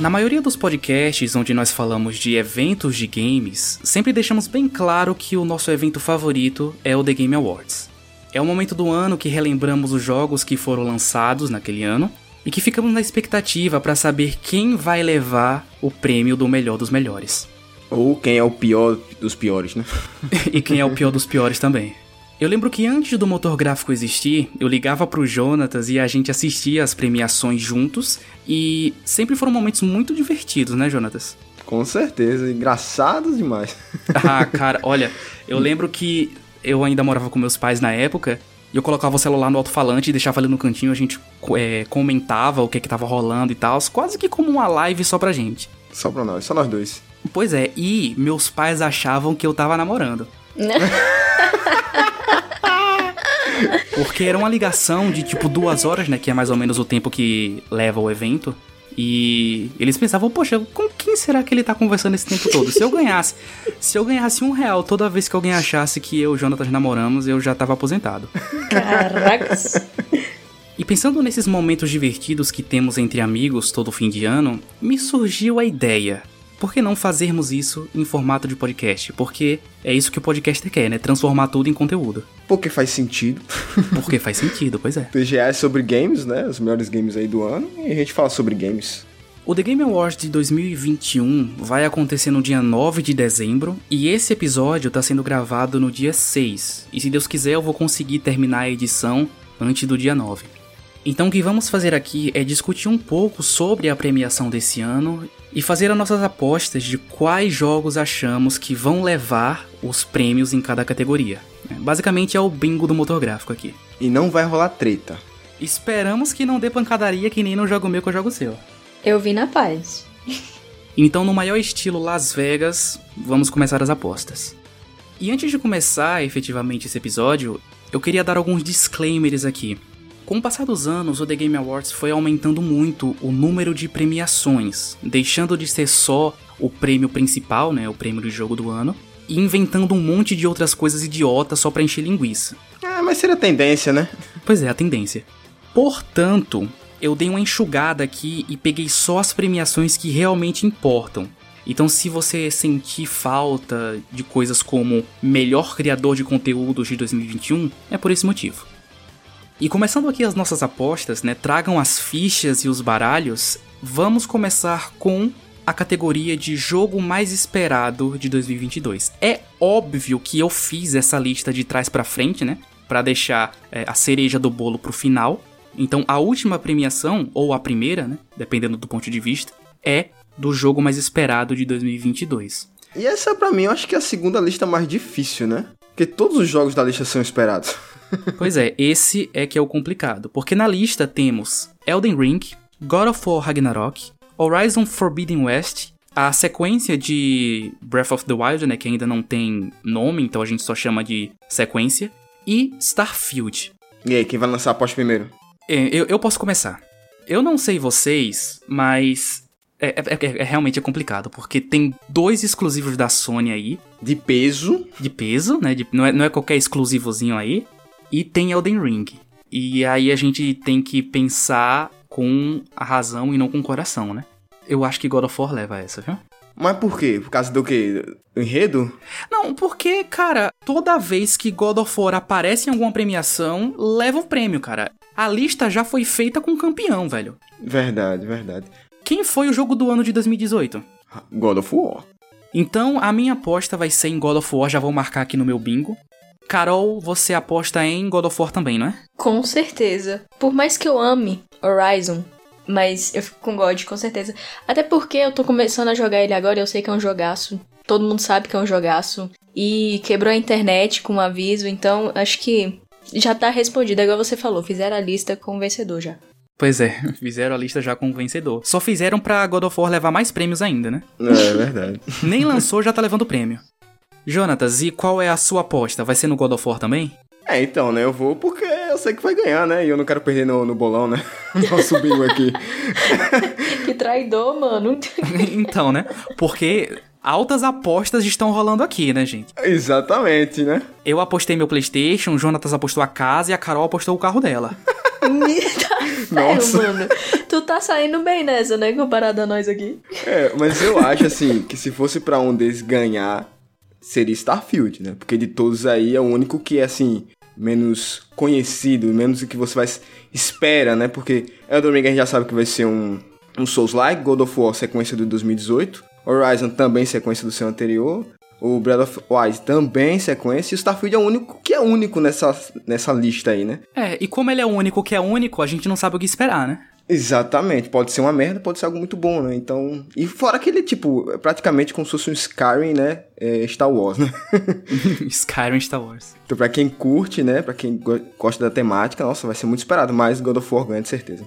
Na maioria dos podcasts onde nós falamos de eventos de games, sempre deixamos bem claro que o nosso evento favorito é o The Game Awards. É o momento do ano que relembramos os jogos que foram lançados naquele ano e que ficamos na expectativa para saber quem vai levar o prêmio do melhor dos melhores. Ou quem é o pior dos piores, né? e quem é o pior dos piores também. Eu lembro que antes do motor gráfico existir, eu ligava pro Jonatas e a gente assistia as premiações juntos e sempre foram momentos muito divertidos, né, Jonatas? Com certeza, engraçados demais. ah, cara, olha, eu lembro que eu ainda morava com meus pais na época e eu colocava o celular no alto-falante e deixava ali no cantinho, a gente é, comentava o que que tava rolando e tal, quase que como uma live só pra gente. Só pra nós, só nós dois. Pois é, e meus pais achavam que eu tava namorando. Porque era uma ligação de tipo duas horas, né? Que é mais ou menos o tempo que leva o evento. E eles pensavam, poxa, com quem será que ele tá conversando esse tempo todo? Se eu ganhasse, se eu ganhasse um real toda vez que alguém achasse que eu e o Jonathan namoramos, eu já tava aposentado. Caracas. E pensando nesses momentos divertidos que temos entre amigos todo fim de ano, me surgiu a ideia por que não fazermos isso em formato de podcast? Porque é isso que o podcaster quer, né? Transformar tudo em conteúdo. Porque faz sentido. Porque faz sentido, pois é. TGA é sobre games, né? Os melhores games aí do ano. E a gente fala sobre games. O The Game Awards de 2021 vai acontecer no dia 9 de dezembro e esse episódio está sendo gravado no dia 6. E se Deus quiser, eu vou conseguir terminar a edição antes do dia 9. Então o que vamos fazer aqui é discutir um pouco sobre a premiação desse ano e fazer as nossas apostas de quais jogos achamos que vão levar os prêmios em cada categoria. Basicamente é o bingo do motor gráfico aqui. E não vai rolar treta. Esperamos que não dê pancadaria que nem no jogo meu que eu jogo seu. Eu vi na paz. Então, no maior estilo Las Vegas, vamos começar as apostas. E antes de começar efetivamente esse episódio, eu queria dar alguns disclaimers aqui. Com o passar dos anos, o The Game Awards foi aumentando muito o número de premiações, deixando de ser só o prêmio principal, né, o prêmio de jogo do ano, e inventando um monte de outras coisas idiotas só pra encher linguiça. Ah, mas seria a tendência, né? Pois é, a tendência. Portanto, eu dei uma enxugada aqui e peguei só as premiações que realmente importam. Então, se você sentir falta de coisas como melhor criador de conteúdos de 2021, é por esse motivo. E começando aqui as nossas apostas, né? Tragam as fichas e os baralhos. Vamos começar com a categoria de jogo mais esperado de 2022. É óbvio que eu fiz essa lista de trás para frente, né? Para deixar é, a cereja do bolo pro final. Então, a última premiação, ou a primeira, né? Dependendo do ponto de vista, é do jogo mais esperado de 2022. E essa, para mim, eu acho que é a segunda lista mais difícil, né? Porque todos os jogos da lista são esperados. pois é, esse é que é o complicado. Porque na lista temos Elden Ring, God of War Ragnarok, Horizon Forbidden West, a sequência de Breath of the Wild, né, que ainda não tem nome, então a gente só chama de sequência, e Starfield. E aí, quem vai lançar a pós primeiro? É, eu, eu posso começar. Eu não sei vocês, mas é, é, é, é, realmente é complicado, porque tem dois exclusivos da Sony aí. De peso. De peso, né? De, não, é, não é qualquer exclusivozinho aí e tem Elden Ring. E aí a gente tem que pensar com a razão e não com o coração, né? Eu acho que God of War leva essa, viu? Mas por quê? Por causa do quê? Do enredo? Não, porque, cara, toda vez que God of War aparece em alguma premiação, leva o prêmio, cara. A lista já foi feita com campeão, velho. Verdade, verdade. Quem foi o jogo do ano de 2018? God of War. Então, a minha aposta vai ser em God of War, já vou marcar aqui no meu bingo. Carol, você aposta em God of War também, não é? Com certeza. Por mais que eu ame Horizon, mas eu fico com God, com certeza. Até porque eu tô começando a jogar ele agora e eu sei que é um jogaço. Todo mundo sabe que é um jogaço. E quebrou a internet com um aviso, então acho que já tá respondido. Igual você falou, fizeram a lista com o vencedor já. Pois é, fizeram a lista já com o vencedor. Só fizeram pra God of War levar mais prêmios ainda, né? É, verdade. Nem lançou, já tá levando prêmio. Jonatas, e qual é a sua aposta? Vai ser no God of War também? É, então, né? Eu vou porque eu sei que vai ganhar, né? E eu não quero perder no, no bolão, né? Nosso bingo aqui. que traidor, mano. então, né? Porque altas apostas estão rolando aqui, né, gente? Exatamente, né? Eu apostei meu PlayStation, o Jonatas apostou a casa e a Carol apostou o carro dela. tá Sério, mano. Tu tá saindo bem nessa, né? Comparado a nós aqui. É, mas eu acho assim que se fosse pra um deles ganhar, seria Starfield, né? Porque de todos aí é o único que é assim menos conhecido, menos o que você vai espera, né? Porque Elden Ring a gente já sabe que vai ser um um Souls-like, God of War sequência do 2018, Horizon também sequência do seu anterior, o Breath of Wild também sequência, e o Starfield é o único que é único nessa, nessa lista aí, né? É, e como ele é o único que é único, a gente não sabe o que esperar, né? Exatamente, pode ser uma merda, pode ser algo muito bom, né? Então. E fora aquele, tipo, é praticamente como se fosse um Skyrim, né? É Star Wars, né? Skyrim Star Wars. Então, pra quem curte, né? Pra quem gosta da temática, nossa, vai ser muito esperado, mas God of War ganha de certeza.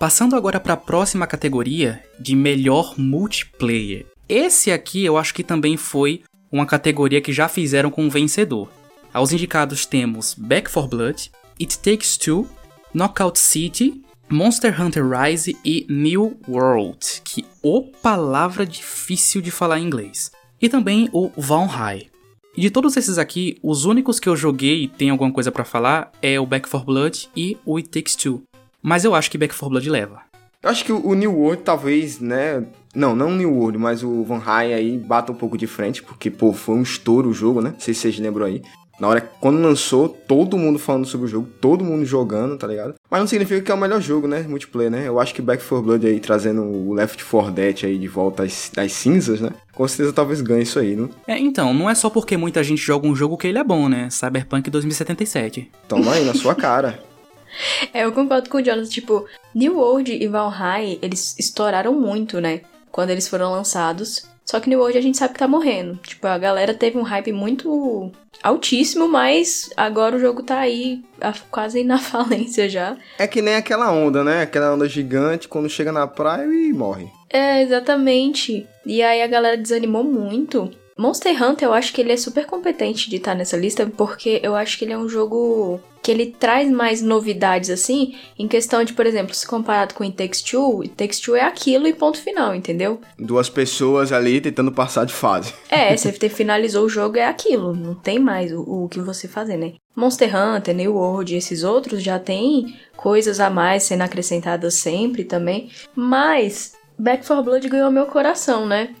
Passando agora para a próxima categoria de melhor multiplayer. Esse aqui eu acho que também foi uma categoria que já fizeram com um vencedor. Aos indicados temos Back 4 Blood, It Takes Two, Knockout City, Monster Hunter Rise e New World, que o palavra difícil de falar em inglês. E também o Valheim. De todos esses aqui, os únicos que eu joguei e tem alguma coisa para falar é o Back 4 Blood e o It Takes Two. Mas eu acho que Back 4 Blood leva. Eu acho que o New World talvez, né? Não, não o New World, mas o Van High aí bata um pouco de frente, porque, pô, foi um estouro o jogo, né? Não sei se vocês lembram aí. Na hora quando lançou, todo mundo falando sobre o jogo, todo mundo jogando, tá ligado? Mas não significa que é o melhor jogo, né? Multiplayer, né? Eu acho que Back 4 Blood aí trazendo o Left 4 Dead aí de volta às, às cinzas, né? Com certeza talvez ganhe isso aí, né? É, então, não é só porque muita gente joga um jogo que ele é bom, né? Cyberpunk 2077. Toma aí, na sua cara. É, eu concordo com o Jonas, tipo, New World e Valheim, eles estouraram muito, né? Quando eles foram lançados. Só que New World a gente sabe que tá morrendo. Tipo, a galera teve um hype muito altíssimo, mas agora o jogo tá aí quase na falência já. É que nem aquela onda, né? Aquela onda gigante quando chega na praia e morre. É, exatamente. E aí a galera desanimou muito. Monster Hunter, eu acho que ele é super competente de estar nessa lista, porque eu acho que ele é um jogo que ele traz mais novidades assim, em questão de, por exemplo, se comparado com It Takes Two, It Takes Two é aquilo e ponto final, entendeu? Duas pessoas ali tentando passar de fase. É, você finalizou o jogo é aquilo, não tem mais o, o que você fazer, né? Monster Hunter, New World e esses outros já tem coisas a mais sendo acrescentadas sempre também, mas Back 4 Blood ganhou meu coração, né?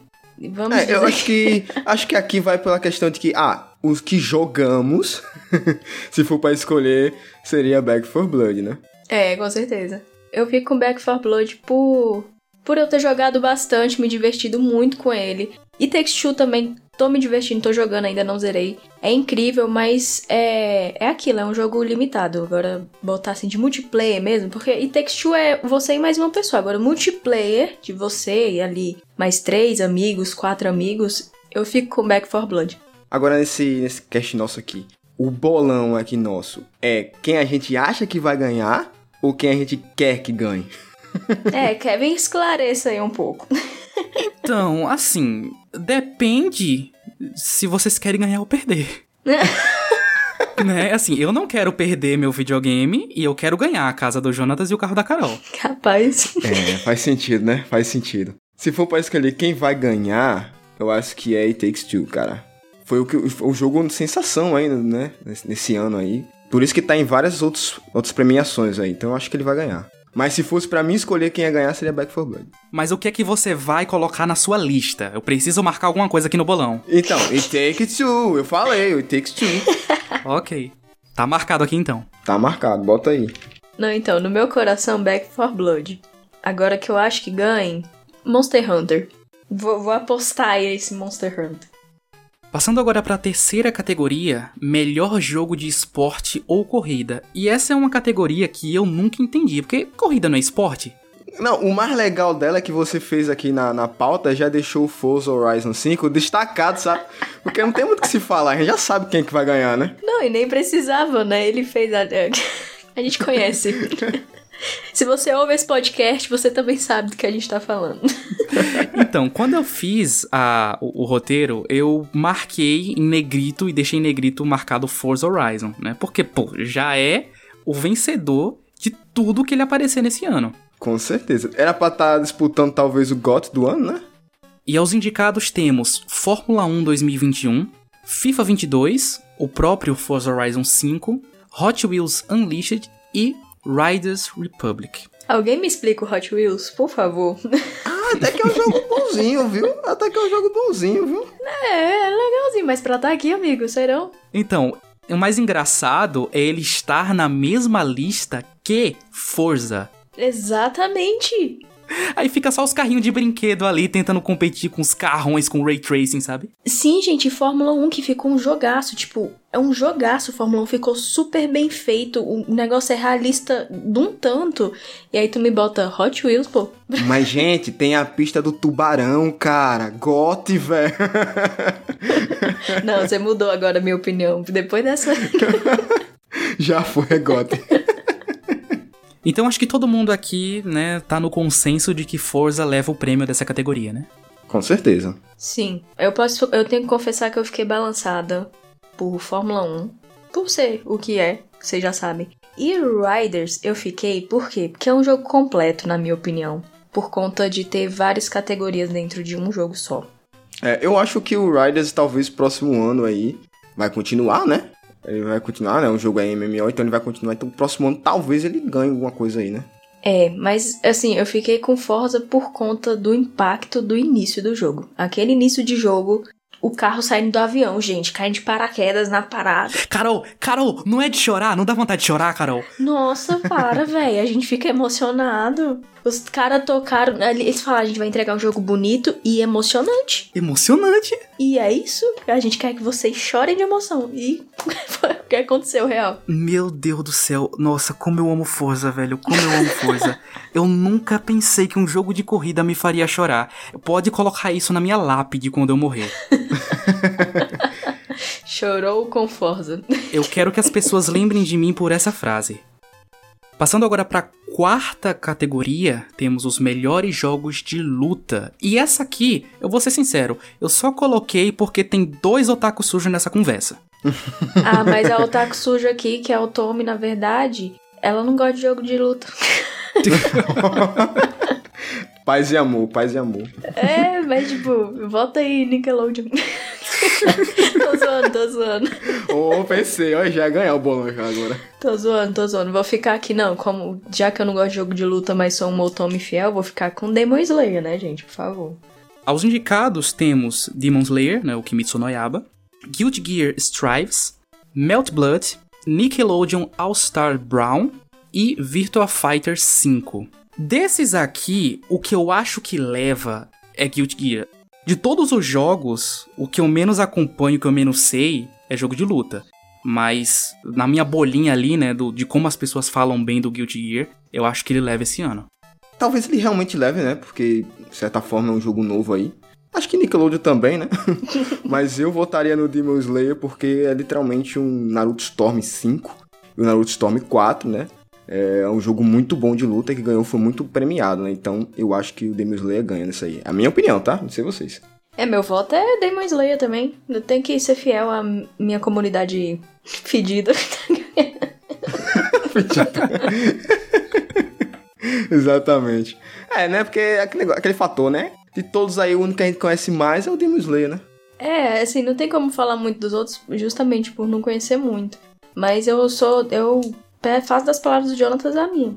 Vamos é, eu acho que acho que aqui vai pela questão de que ah, os que jogamos, se for para escolher, seria Back 4 Blood, né? É, com certeza. Eu fico com Back 4 Blood por por eu ter jogado bastante, me divertido muito com ele. E Takes Two também tô me divertindo, tô jogando, ainda não zerei. É incrível, mas é, é aquilo, é um jogo limitado. Agora, botar assim de multiplayer mesmo, porque Takes Two é você e mais uma pessoa. Agora, multiplayer de você e ali mais três amigos, quatro amigos, eu fico com Back 4 Blood. Agora, nesse, nesse cast nosso aqui, o bolão aqui nosso é quem a gente acha que vai ganhar ou quem a gente quer que ganhe? É, Kevin, esclareça aí um pouco. Então, assim, depende se vocês querem ganhar ou perder. né? Assim, eu não quero perder meu videogame e eu quero ganhar a casa do Jonatas e o carro da Carol. Capaz. É, faz sentido, né? Faz sentido. Se for pra escolher quem vai ganhar, eu acho que é It Takes Two, cara. Foi o, que, o jogo de sensação ainda, né? Nesse, nesse ano aí. Por isso que tá em várias outros, outras premiações aí. Então eu acho que ele vai ganhar. Mas se fosse para mim escolher quem ia ganhar, seria Back 4 Blood. Mas o que é que você vai colocar na sua lista? Eu preciso marcar alguma coisa aqui no bolão. Então, It Takes Two. Eu falei, It Takes Two. ok. Tá marcado aqui então. Tá marcado, bota aí. Não, então, no meu coração, Back 4 Blood. Agora que eu acho que ganhe, Monster Hunter. Vou, vou apostar aí esse Monster Hunter. Passando agora para a terceira categoria, melhor jogo de esporte ou corrida. E essa é uma categoria que eu nunca entendi, porque corrida não é esporte? Não, o mais legal dela é que você fez aqui na, na pauta, já deixou o Forza Horizon 5 destacado, sabe? Porque não tem muito o que se falar, a gente já sabe quem é que vai ganhar, né? Não, e nem precisava, né? Ele fez a... A gente conhece. Se você ouve esse podcast, você também sabe do que a gente tá falando. então, quando eu fiz a, o, o, roteiro, eu marquei em negrito e deixei em negrito marcado Forza Horizon, né? Porque, pô, já é o vencedor de tudo que ele aparecer nesse ano. Com certeza. Era pra estar tá disputando talvez o GOT do ano, né? E aos indicados temos Fórmula 1 2021, FIFA 22, o próprio Forza Horizon 5, Hot Wheels Unleashed e Riders Republic. Alguém me explica o Hot Wheels, por favor? Ah, até que é um jogo bonzinho, viu? Até que é um jogo bonzinho, viu? É, é legalzinho, mas pra estar tá aqui, amigo, serão? Então, o mais engraçado é ele estar na mesma lista que Forza. Exatamente. Aí fica só os carrinhos de brinquedo ali tentando competir com os carrões com ray tracing, sabe? Sim, gente, Fórmula 1 que ficou um jogaço, tipo, é um jogaço. Fórmula 1 ficou super bem feito. O negócio é realista de um tanto. E aí tu me bota Hot Wheels, pô. Mas, gente, tem a pista do tubarão, cara. Gote, velho. Não, você mudou agora a minha opinião. Depois dessa. Já foi, Gote. Então acho que todo mundo aqui, né, tá no consenso de que Forza leva o prêmio dessa categoria, né? Com certeza. Sim. Eu posso. Eu tenho que confessar que eu fiquei balançada por Fórmula 1. Por ser o que é, vocês já sabem. E Riders eu fiquei, por quê? Porque é um jogo completo, na minha opinião. Por conta de ter várias categorias dentro de um jogo só. É, eu acho que o Riders talvez próximo ano aí vai continuar, né? Ele vai continuar, né? O jogo é MMO, então ele vai continuar. Então, próximo ano, talvez ele ganhe alguma coisa aí, né? É, mas assim, eu fiquei com Forza por conta do impacto do início do jogo. Aquele início de jogo o carro saindo do avião, gente, caindo de paraquedas na parada. Carol, Carol, não é de chorar? Não dá vontade de chorar, Carol? Nossa, para, velho. A gente fica emocionado. Os caras tocaram. Eles falaram, a gente vai entregar um jogo bonito e emocionante. Emocionante. E é isso. A gente quer que vocês chorem de emoção. E que aconteceu, real. Meu Deus do céu. Nossa, como eu amo Forza, velho. Como eu amo Forza. eu nunca pensei que um jogo de corrida me faria chorar. Pode colocar isso na minha lápide quando eu morrer. Chorou com Forza. Eu quero que as pessoas lembrem de mim por essa frase. Passando agora para a quarta categoria, temos os melhores jogos de luta. E essa aqui, eu vou ser sincero, eu só coloquei porque tem dois otaku sujos nessa conversa. ah, mas a otaku suja aqui, que é o Tommy, na verdade, ela não gosta de jogo de luta. paz e amor, paz e amor. É, mas tipo, volta aí, Nickelodeon. tô zoando, tô zoando. Ô, oh, pensei, ó, já ia ganhar o bolão já agora. Tô zoando, tô zoando. Vou ficar aqui, não, como, já que eu não gosto de jogo de luta, mas sou um Motomi fiel, vou ficar com Demon Slayer, né, gente, por favor. Aos indicados temos Demon Slayer, né, o Kimitsu no Yaba, Guilty Gear Strives, Melt Blood, Nickelodeon All-Star Brown e Virtua Fighter 5. Desses aqui, o que eu acho que leva é Guilty Gear. De todos os jogos, o que eu menos acompanho, o que eu menos sei, é jogo de luta. Mas na minha bolinha ali, né, do, de como as pessoas falam bem do Guilty Gear, eu acho que ele leva esse ano. Talvez ele realmente leve, né? Porque, de certa forma, é um jogo novo aí. Acho que Nickelodeon também, né? Mas eu votaria no Demon Slayer porque é literalmente um Naruto Storm 5 e o Naruto Storm 4, né? É um jogo muito bom de luta que ganhou, foi muito premiado, né? Então eu acho que o Demon Slayer ganha nisso aí. A minha opinião, tá? Não sei vocês. É, meu voto é Demon Slayer também. Eu tenho que ser fiel à minha comunidade fedida. Exatamente. É, né? Porque aquele, aquele fator, né? De todos aí, o único que a gente conhece mais é o Demon Slayer, né? É, assim, não tem como falar muito dos outros justamente por não conhecer muito. Mas eu sou. Eu faço das palavras do Jonathan a minha.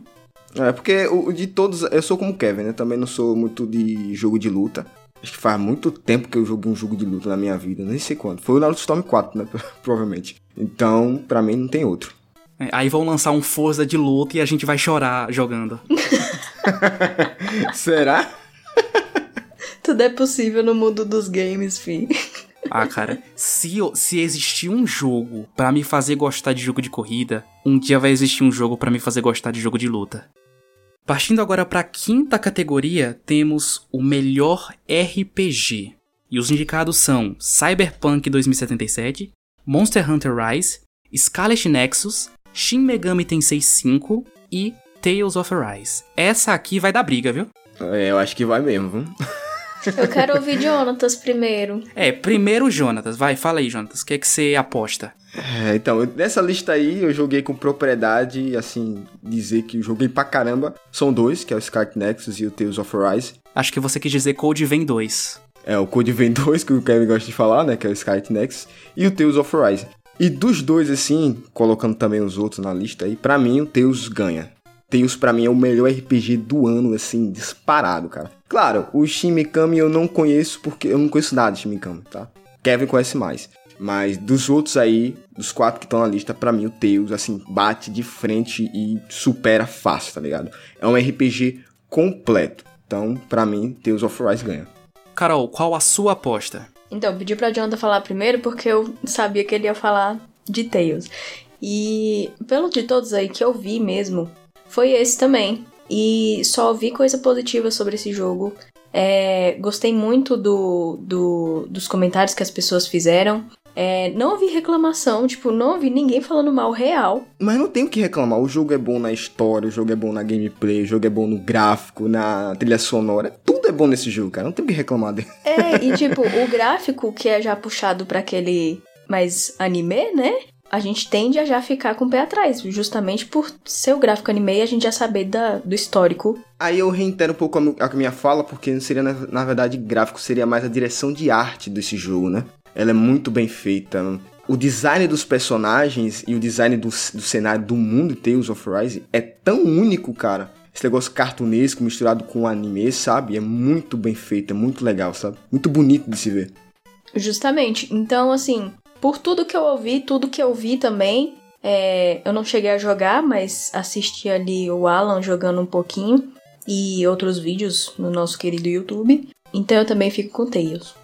É, porque o, de todos, eu sou como Kevin, né? Também não sou muito de jogo de luta. Acho que faz muito tempo que eu joguei um jogo de luta na minha vida, nem sei quando. Foi o Naruto Storm 4, né? Provavelmente. Então, pra mim, não tem outro. É, aí vão lançar um Forza de luta e a gente vai chorar jogando. Será? Tudo é possível no mundo dos games, fi. Ah, cara, se, se existir um jogo para me fazer gostar de jogo de corrida, um dia vai existir um jogo para me fazer gostar de jogo de luta. Partindo agora para a quinta categoria, temos o melhor RPG. E os indicados são Cyberpunk 2077, Monster Hunter Rise, Scarlet Nexus, Shin Megami Tensei 5 e Tales of Arise. Essa aqui vai dar briga, viu? É, eu acho que vai mesmo, viu? Eu quero ouvir Jonatas primeiro. É, primeiro Jonatas. Vai, fala aí, Jonatas. O que é que você aposta? É, então, nessa lista aí eu joguei com propriedade, assim, dizer que eu joguei pra caramba. São dois, que é o Skype Nexus e o Tales of Rise. Acho que você quis dizer Code Vem 2. É, o Code Vem 2, que o Kevin gosta de falar, né, que é o Skype Nexus, e o Tales of Rise. E dos dois, assim, colocando também os outros na lista aí, pra mim o Teus ganha. Teus pra mim é o melhor RPG do ano, assim, disparado, cara. Claro, o Shin Mikami eu não conheço porque eu não conheço nada de Shin Mikami, tá? Kevin conhece mais. Mas dos outros aí, dos quatro que estão na lista, para mim o Teus, assim, bate de frente e supera fácil, tá ligado? É um RPG completo. Então, para mim, Tales of Rise ganha. Carol, qual a sua aposta? Então, pedi pra Jonathan falar primeiro porque eu sabia que ele ia falar de Tales. E pelo de todos aí que eu vi mesmo, foi esse também. E só vi coisa positiva sobre esse jogo. É, gostei muito do, do, dos comentários que as pessoas fizeram. É, não ouvi reclamação, tipo, não ouvi ninguém falando mal real. Mas não tem o que reclamar. O jogo é bom na história, o jogo é bom na gameplay, o jogo é bom no gráfico, na trilha sonora. Tudo é bom nesse jogo, cara. Não tem o que reclamar dele. É, e tipo, o gráfico que é já puxado para aquele mais anime, né? A gente tende a já ficar com o pé atrás, justamente por ser o gráfico anime e a gente já saber da, do histórico. Aí eu reitero um pouco a, minha fala, porque não seria, na, na verdade, gráfico, seria mais a direção de arte desse jogo, né? Ela é muito bem feita. O design dos personagens e o design do, do cenário do mundo Tales of Rise é tão único, cara. Esse negócio cartunesco misturado com anime, sabe? É muito bem feito, é muito legal, sabe? Muito bonito de se ver. Justamente. Então, assim, por tudo que eu ouvi, tudo que eu vi também, é, eu não cheguei a jogar, mas assisti ali o Alan jogando um pouquinho e outros vídeos no nosso querido YouTube. Então eu também fico com Tails.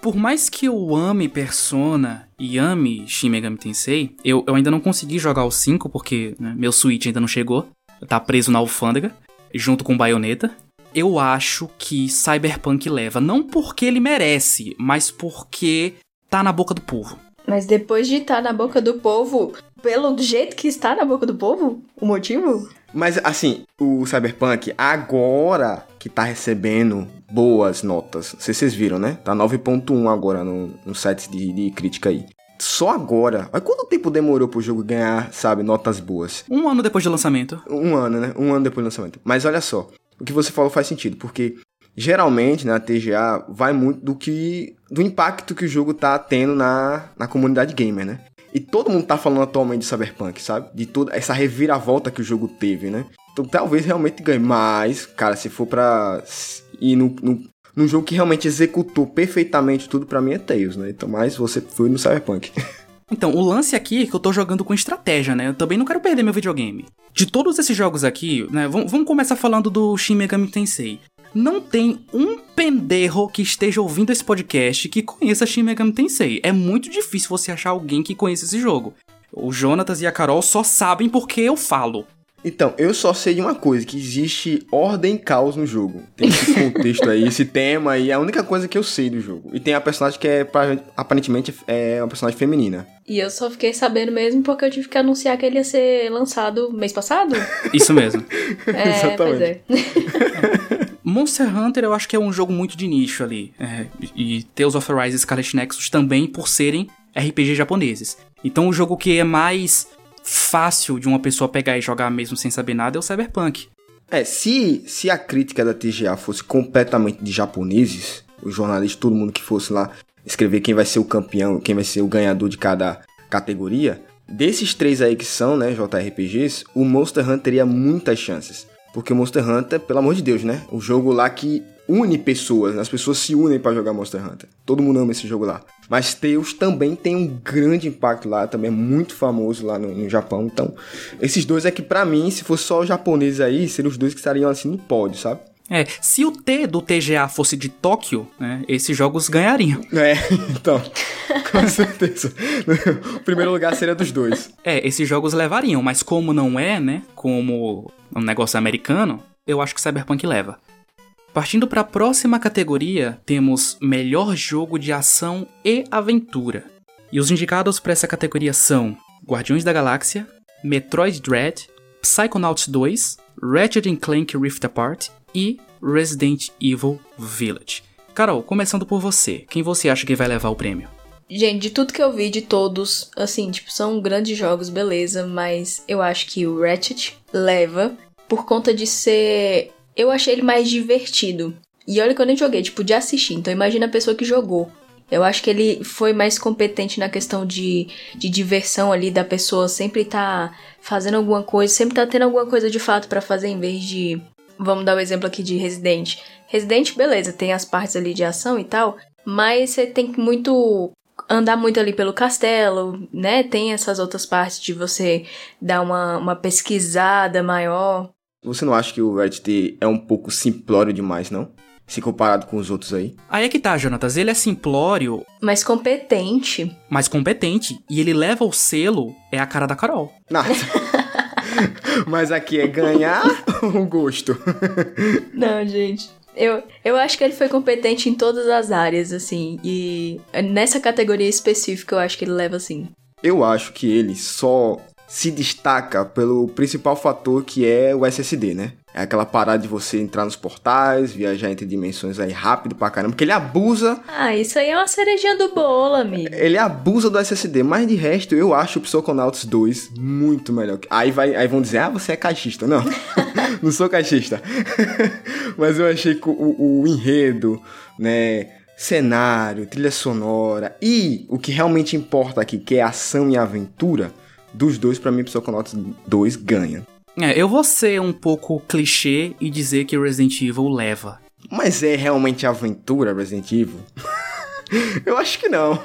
Por mais que eu ame Persona e ame Shin Megami Tensei, eu, eu ainda não consegui jogar o 5 porque né, meu Switch ainda não chegou. Tá preso na alfândega, junto com Bayonetta. Eu acho que Cyberpunk leva, não porque ele merece, mas porque tá na boca do povo. Mas depois de estar tá na boca do povo, pelo jeito que está na boca do povo, o motivo? Mas assim, o Cyberpunk agora que tá recebendo boas notas. Não sei se vocês viram, né? Tá 9.1 agora no, no site de, de crítica aí. Só agora. Mas quanto tempo demorou pro jogo ganhar, sabe, notas boas? Um ano depois do lançamento. Um ano, né? Um ano depois do lançamento. Mas olha só, o que você falou faz sentido, porque geralmente na né, TGA vai muito do que do impacto que o jogo tá tendo na, na comunidade gamer, né? E todo mundo tá falando atualmente de Cyberpunk, sabe? De toda essa reviravolta que o jogo teve, né? Então talvez realmente ganhe. Mas, cara, se for pra ir no, no, num jogo que realmente executou perfeitamente tudo para mim é Tails, né? Então, mas você foi no Cyberpunk. Então, o lance aqui é que eu tô jogando com estratégia, né? Eu também não quero perder meu videogame. De todos esses jogos aqui, né? Vamos começar falando do Shin Megami Tensei não tem um penderro que esteja ouvindo esse podcast que conheça Shin Megami Tensei. É muito difícil você achar alguém que conheça esse jogo. O Jonatas e a Carol só sabem porque eu falo. Então, eu só sei de uma coisa, que existe ordem e caos no jogo. Tem esse contexto aí, esse tema aí, é a única coisa que eu sei do jogo. E tem a personagem que é, aparentemente, é uma personagem feminina. E eu só fiquei sabendo mesmo porque eu tive que anunciar que ele ia ser lançado mês passado. Isso mesmo. é, Exatamente. pois é. Monster Hunter eu acho que é um jogo muito de nicho ali. É, e Tales of Arise e Scarlet Nexus também por serem RPG japoneses. Então o jogo que é mais fácil de uma pessoa pegar e jogar mesmo sem saber nada é o Cyberpunk. É, se, se a crítica da TGA fosse completamente de japoneses, os jornalistas, todo mundo que fosse lá escrever quem vai ser o campeão, quem vai ser o ganhador de cada categoria, desses três aí que são, né, JRPGs, o Monster Hunter teria muitas chances. Porque Monster Hunter, pelo amor de Deus, né? O jogo lá que une pessoas, as pessoas se unem para jogar Monster Hunter. Todo mundo ama esse jogo lá. Mas Tails também tem um grande impacto lá, também é muito famoso lá no, no Japão. Então, esses dois é que para mim, se fosse só o japonês aí, seriam os dois que estariam assim no pódio, sabe? É, se o T do TGA fosse de Tóquio, né, esses jogos ganhariam. É, então, com certeza. o primeiro lugar seria dos dois. É, esses jogos levariam, mas como não é, né, como um negócio americano, eu acho que Cyberpunk leva. Partindo para a próxima categoria, temos Melhor Jogo de Ação e Aventura. E os indicados para essa categoria são Guardiões da Galáxia, Metroid Dread, Psychonauts 2, Ratchet Clank Rift Apart e Resident Evil Village. Carol, começando por você, quem você acha que vai levar o prêmio? Gente, de tudo que eu vi de todos, assim, tipo, são grandes jogos, beleza, mas eu acho que o Ratchet leva por conta de ser. Eu achei ele mais divertido. E olha que eu nem joguei, tipo, de assistir. Então imagina a pessoa que jogou. Eu acho que ele foi mais competente na questão de, de diversão ali, da pessoa sempre tá fazendo alguma coisa, sempre tá tendo alguma coisa de fato para fazer, em vez de. Vamos dar o um exemplo aqui de Resident. Resident, beleza, tem as partes ali de ação e tal, mas você tem que muito andar muito ali pelo castelo, né? Tem essas outras partes de você dar uma, uma pesquisada maior. Você não acha que o Red é um pouco simplório demais, não? Se comparado com os outros aí. Aí é que tá, Jonatas. Ele é simplório. Mas competente. Mas competente. E ele leva o selo, é a cara da Carol. Nada. Mas aqui é ganhar o gosto. Não, gente. Eu, eu acho que ele foi competente em todas as áreas, assim. E nessa categoria específica eu acho que ele leva assim. Eu acho que ele só se destaca pelo principal fator que é o SSD, né? É aquela parada de você entrar nos portais, viajar entre dimensões aí rápido pra caramba, porque ele abusa. Ah, isso aí é uma cerejinha do bolo, amigo. Ele abusa do SSD, mas de resto eu acho o Psychonauts 2 muito melhor. Aí, vai, aí vão dizer, ah, você é caixista. Não, não sou caixista. mas eu achei que o, o, o enredo, né? cenário, trilha sonora e o que realmente importa aqui, que é ação e aventura, dos dois, para mim, Psychonauts 2 ganha. É, eu vou ser um pouco clichê e dizer que Resident Evil leva. Mas é realmente aventura Resident Evil? eu acho que não.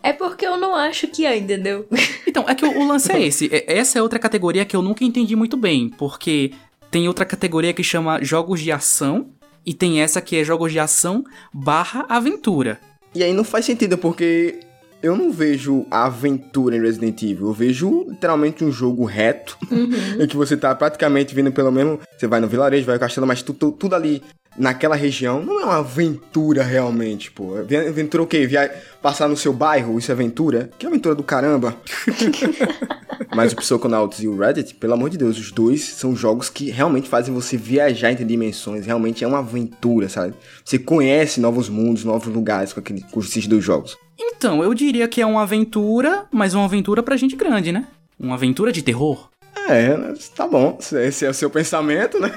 É porque eu não acho que é, entendeu? Então, é que o, o lance é esse. Essa é outra categoria que eu nunca entendi muito bem, porque tem outra categoria que chama jogos de ação e tem essa que é jogos de ação barra aventura. E aí não faz sentido, porque eu não vejo a aventura em Resident Evil. Eu vejo literalmente um jogo reto, uhum. em que você tá praticamente vindo pelo mesmo. Você vai no vilarejo, vai no castelo, mas tu, tu, tudo ali naquela região não é uma aventura realmente, pô. Aventura o quê? Via... Passar no seu bairro, isso é aventura? Que aventura do caramba! Mas o Psychonauts e o Reddit, pelo amor de Deus, os dois são jogos que realmente fazem você viajar entre dimensões. Realmente é uma aventura, sabe? Você conhece novos mundos, novos lugares com, aquele, com esses dois jogos. Então, eu diria que é uma aventura, mas uma aventura pra gente grande, né? Uma aventura de terror. É, tá bom. Esse é o seu pensamento, né?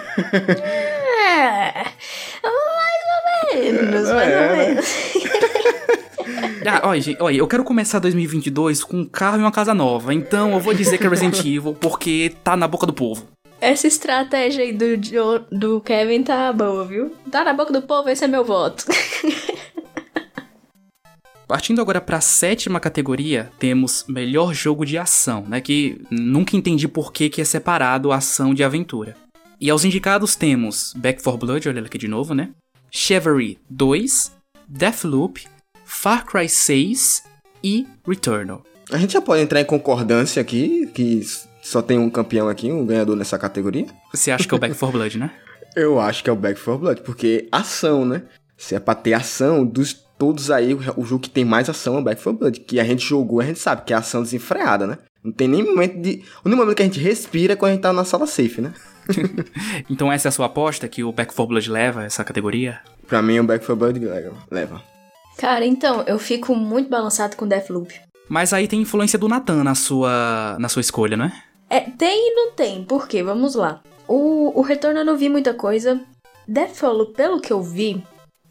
É. Mais ou menos, mais é, ou menos. Ah, olha, gente, olha, eu quero começar 2022 com um carro e uma casa nova. Então eu vou dizer que é Resident Evil porque tá na boca do povo. Essa estratégia aí do, do Kevin tá boa, viu? Tá na boca do povo, esse é meu voto. Partindo agora para a sétima categoria, temos melhor jogo de ação, né? Que nunca entendi por que, que é separado ação de aventura. E aos indicados temos Back 4 Blood, olha aqui de novo, né? Chivalry 2, Deathloop, Far Cry 6 e Returnal. A gente já pode entrar em concordância aqui, que só tem um campeão aqui, um ganhador nessa categoria. Você acha que é o Back 4 Blood, né? Eu acho que é o Back 4 Blood, porque ação, né? Se é pra ter ação, dos todos aí, o, jogo que tem mais ação é o Back 4 Blood. Que a gente jogou, a gente sabe que é ação desenfreada, né? Não tem nem momento de. O único momento que a gente respira é quando a gente tá na sala safe, né? então essa é a sua aposta que o Back 4 Blood leva essa categoria? Pra mim o Back 4 Blood leva. Cara, então, eu fico muito balançado com Deathloop. Mas aí tem influência do Nathan na sua, na sua escolha, né? É, tem e não tem. Por quê? Vamos lá. O, o Retorno eu não vi muita coisa. Deathloop, pelo que eu vi,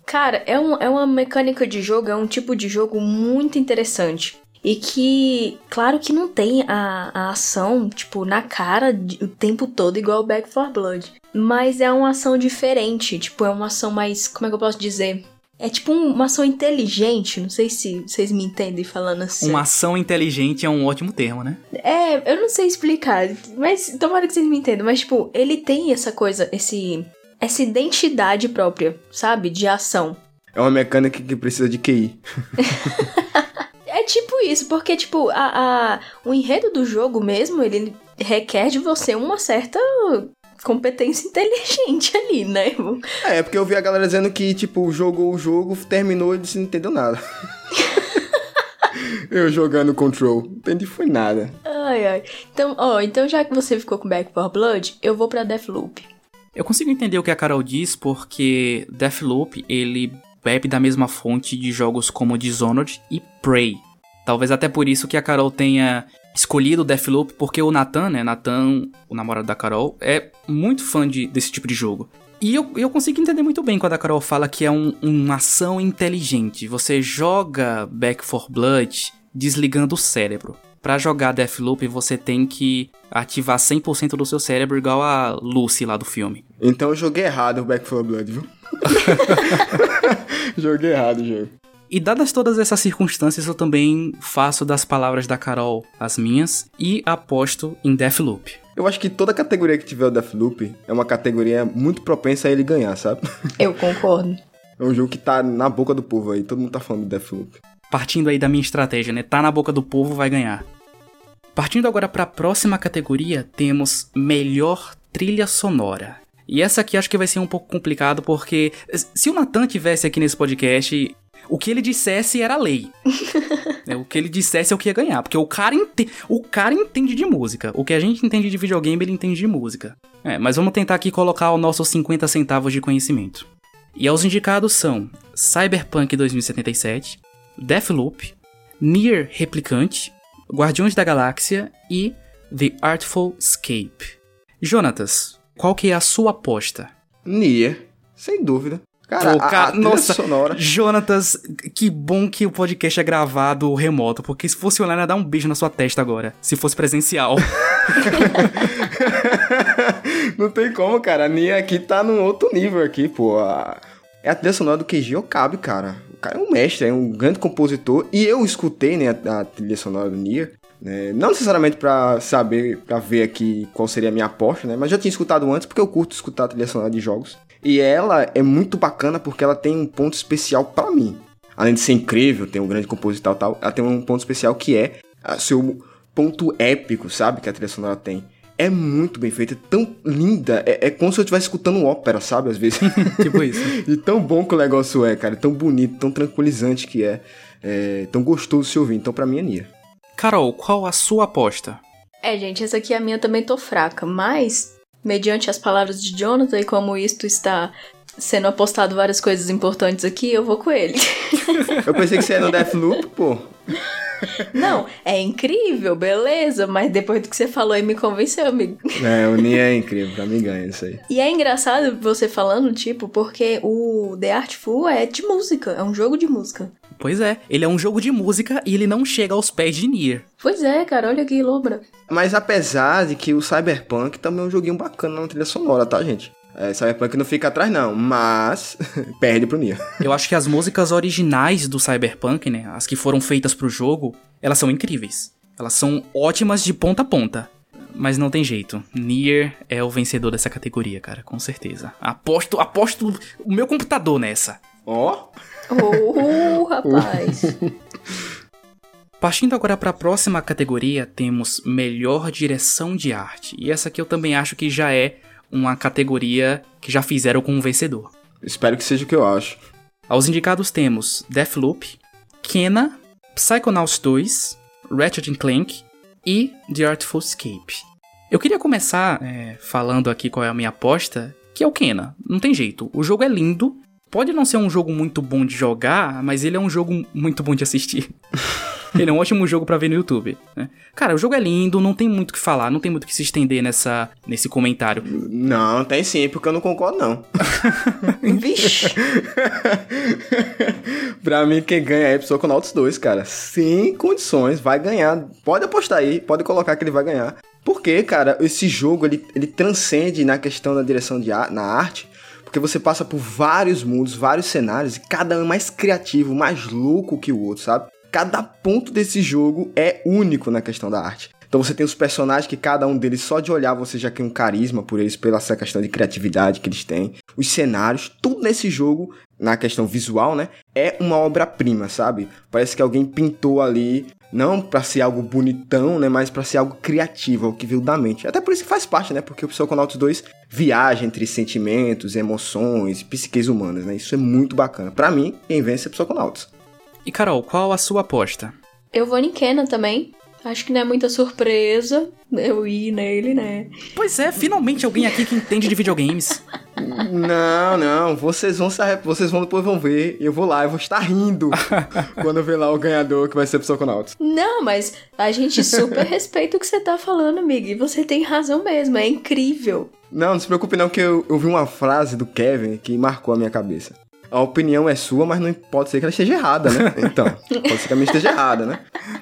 Cara, é, um, é uma mecânica de jogo, é um tipo de jogo muito interessante. E que, claro que não tem a, a ação, tipo, na cara o tempo todo igual o Back 4 Blood. Mas é uma ação diferente, tipo, é uma ação mais. Como é que eu posso dizer? É tipo uma ação inteligente, não sei se vocês me entendem falando assim. Uma ação inteligente é um ótimo termo, né? É, eu não sei explicar, mas tomara que vocês me entendam. Mas, tipo, ele tem essa coisa, esse essa identidade própria, sabe? De ação. É uma mecânica que precisa de QI. é tipo isso, porque, tipo, a, a, o enredo do jogo mesmo, ele requer de você uma certa competência inteligente ali, né? É, porque eu vi a galera dizendo que, tipo, jogou o jogo, terminou e disse não entendeu nada. eu jogando Control, não entendi foi nada. Ai, ai. Então, ó, então já que você ficou com Back 4 Blood, eu vou pra Deathloop. Eu consigo entender o que a Carol diz porque Deathloop ele bebe da mesma fonte de jogos como Dishonored e Prey. Talvez até por isso que a Carol tenha escolhido Deathloop, porque o Nathan, né, Nathan, o namorado da Carol, é muito fã de, desse tipo de jogo. E eu, eu consigo entender muito bem quando a Carol fala que é um, uma ação inteligente. Você joga Back for Blood desligando o cérebro. Para jogar Deathloop, você tem que ativar 100% do seu cérebro, igual a Lucy lá do filme. Então eu joguei errado o Back 4 Blood, viu? joguei errado o jogo. E dadas todas essas circunstâncias, eu também faço das palavras da Carol as minhas e aposto em Deathloop. Eu acho que toda categoria que tiver o Deathloop é uma categoria muito propensa a ele ganhar, sabe? Eu concordo. É um jogo que tá na boca do povo aí, todo mundo tá falando do Deathloop. Partindo aí da minha estratégia, né? Tá na boca do povo, vai ganhar. Partindo agora para a próxima categoria, temos melhor trilha sonora. E essa aqui acho que vai ser um pouco complicado porque se o Nathan tivesse aqui nesse podcast, o que ele dissesse era lei. é, o que ele dissesse é o que ia ganhar, porque o cara, ente o cara entende de música. O que a gente entende de videogame, ele entende de música. É, mas vamos tentar aqui colocar o nosso 50 centavos de conhecimento. E os indicados são Cyberpunk 2077, Deathloop, Nier Replicante, Guardiões da Galáxia e The Artful Escape. Jonatas, qual que é a sua aposta? Nier, sem dúvida. Cara, Pô, cara a, a nossa, sonora. Jonatas, que bom que o podcast é gravado remoto, porque se fosse online ia dar um beijo na sua testa agora, se fosse presencial. Não tem como, cara. A Nier aqui tá num outro nível aqui, pô. É a trilha sonora do Keiji Okabe, cara cara é um mestre, é um grande compositor. E eu escutei, né, a, a trilha sonora do Nier. Né, não necessariamente para saber, para ver aqui qual seria a minha aposta, né? Mas já tinha escutado antes porque eu curto escutar a trilha sonora de jogos. E ela é muito bacana porque ela tem um ponto especial para mim. Além de ser incrível, tem um grande compositor e tal, ela tem um ponto especial que é seu ponto épico, sabe? Que a trilha sonora tem é muito bem feita, é tão linda. É, é como se eu estivesse escutando ópera, sabe? Às vezes. tipo isso. e tão bom que o negócio é, cara. Tão bonito, tão tranquilizante que é. é tão gostoso de se ouvir. Então, pra mim, é Nia. Carol, qual a sua aposta? É, gente, essa aqui é a minha também tô fraca, mas, mediante as palavras de Jonathan e como isto está sendo apostado várias coisas importantes aqui, eu vou com ele. eu pensei que você era no Deathloop, pô. Não, é incrível, beleza, mas depois do que você falou aí me convenceu, amigo. É, o Nia é incrível, pra mim ganha isso aí. E é engraçado você falando, tipo, porque o The Artful é de música, é um jogo de música. Pois é, ele é um jogo de música e ele não chega aos pés de Nier. Pois é, cara, olha que lombra. Mas apesar de que o Cyberpunk também é um joguinho bacana na trilha sonora, tá, gente? É, Cyberpunk não fica atrás, não, mas perde pro Nier. Eu acho que as músicas originais do Cyberpunk, né? As que foram feitas pro jogo, elas são incríveis. Elas são ótimas de ponta a ponta. Mas não tem jeito. Nier é o vencedor dessa categoria, cara, com certeza. Aposto, aposto o meu computador nessa. Ó. Oh. oh, rapaz. Partindo agora para a próxima categoria, temos melhor direção de arte. E essa aqui eu também acho que já é uma categoria que já fizeram com um vencedor. Espero que seja o que eu acho. Aos indicados temos Deathloop, Kena, Psychonauts 2, Ratchet Clank e The Artful Escape. Eu queria começar é, falando aqui qual é a minha aposta, que é o Kena. Não tem jeito, o jogo é lindo, pode não ser um jogo muito bom de jogar, mas ele é um jogo muito bom de assistir. Ele é um ótimo jogo para ver no YouTube. Né? Cara, o jogo é lindo, não tem muito o que falar, não tem muito o que se estender nessa, nesse comentário. Não, tem sim, porque eu não concordo, não. Vixe. pra mim, quem ganha é Psychonauts 2, cara. Sem condições, vai ganhar. Pode apostar aí, pode colocar que ele vai ganhar. Porque, cara, esse jogo ele, ele transcende na questão da direção de ar, na arte, porque você passa por vários mundos, vários cenários, e cada um é mais criativo, mais louco que o outro, sabe? cada ponto desse jogo é único na questão da arte. Então você tem os personagens que cada um deles, só de olhar, você já tem um carisma por eles, pela essa questão de criatividade que eles têm. Os cenários, tudo nesse jogo, na questão visual, né? É uma obra-prima, sabe? Parece que alguém pintou ali, não para ser algo bonitão, né? Mas para ser algo criativo, algo que veio da mente. Até por isso que faz parte, né? Porque o Psychonauts 2 viaja entre sentimentos, emoções, psiques humanas, né? Isso é muito bacana. Para mim, quem vence é Psychonauts. E Carol, qual a sua aposta? Eu vou em Kenan também. Acho que não é muita surpresa eu ir nele, né? Pois é, finalmente alguém aqui que entende de videogames. Não, não, vocês vão saber, vocês vão depois vão ver. Eu vou lá, eu vou estar rindo quando eu ver lá o ganhador que vai ser Psychonauts. Não, mas a gente super respeita o que você tá falando, amigo. E você tem razão mesmo, é incrível. Não, não se preocupe não que eu, eu vi uma frase do Kevin que marcou a minha cabeça. A opinião é sua, mas não pode ser que ela esteja errada, né? Então, pode ser que a minha esteja errada, né?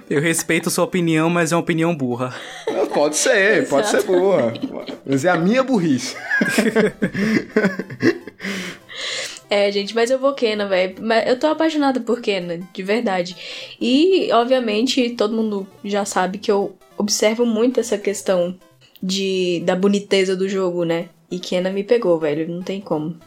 Eu respeito sua opinião, mas é uma opinião burra. Não, Pode ser, pode ser boa. Mas é a minha burrice. É, gente, mas eu vou Kenan, velho. Mas Eu tô apaixonada por Kenan, de verdade. E, obviamente, todo mundo já sabe que eu observo muito essa questão de da boniteza do jogo, né? E Kenan me pegou, velho. Não tem como.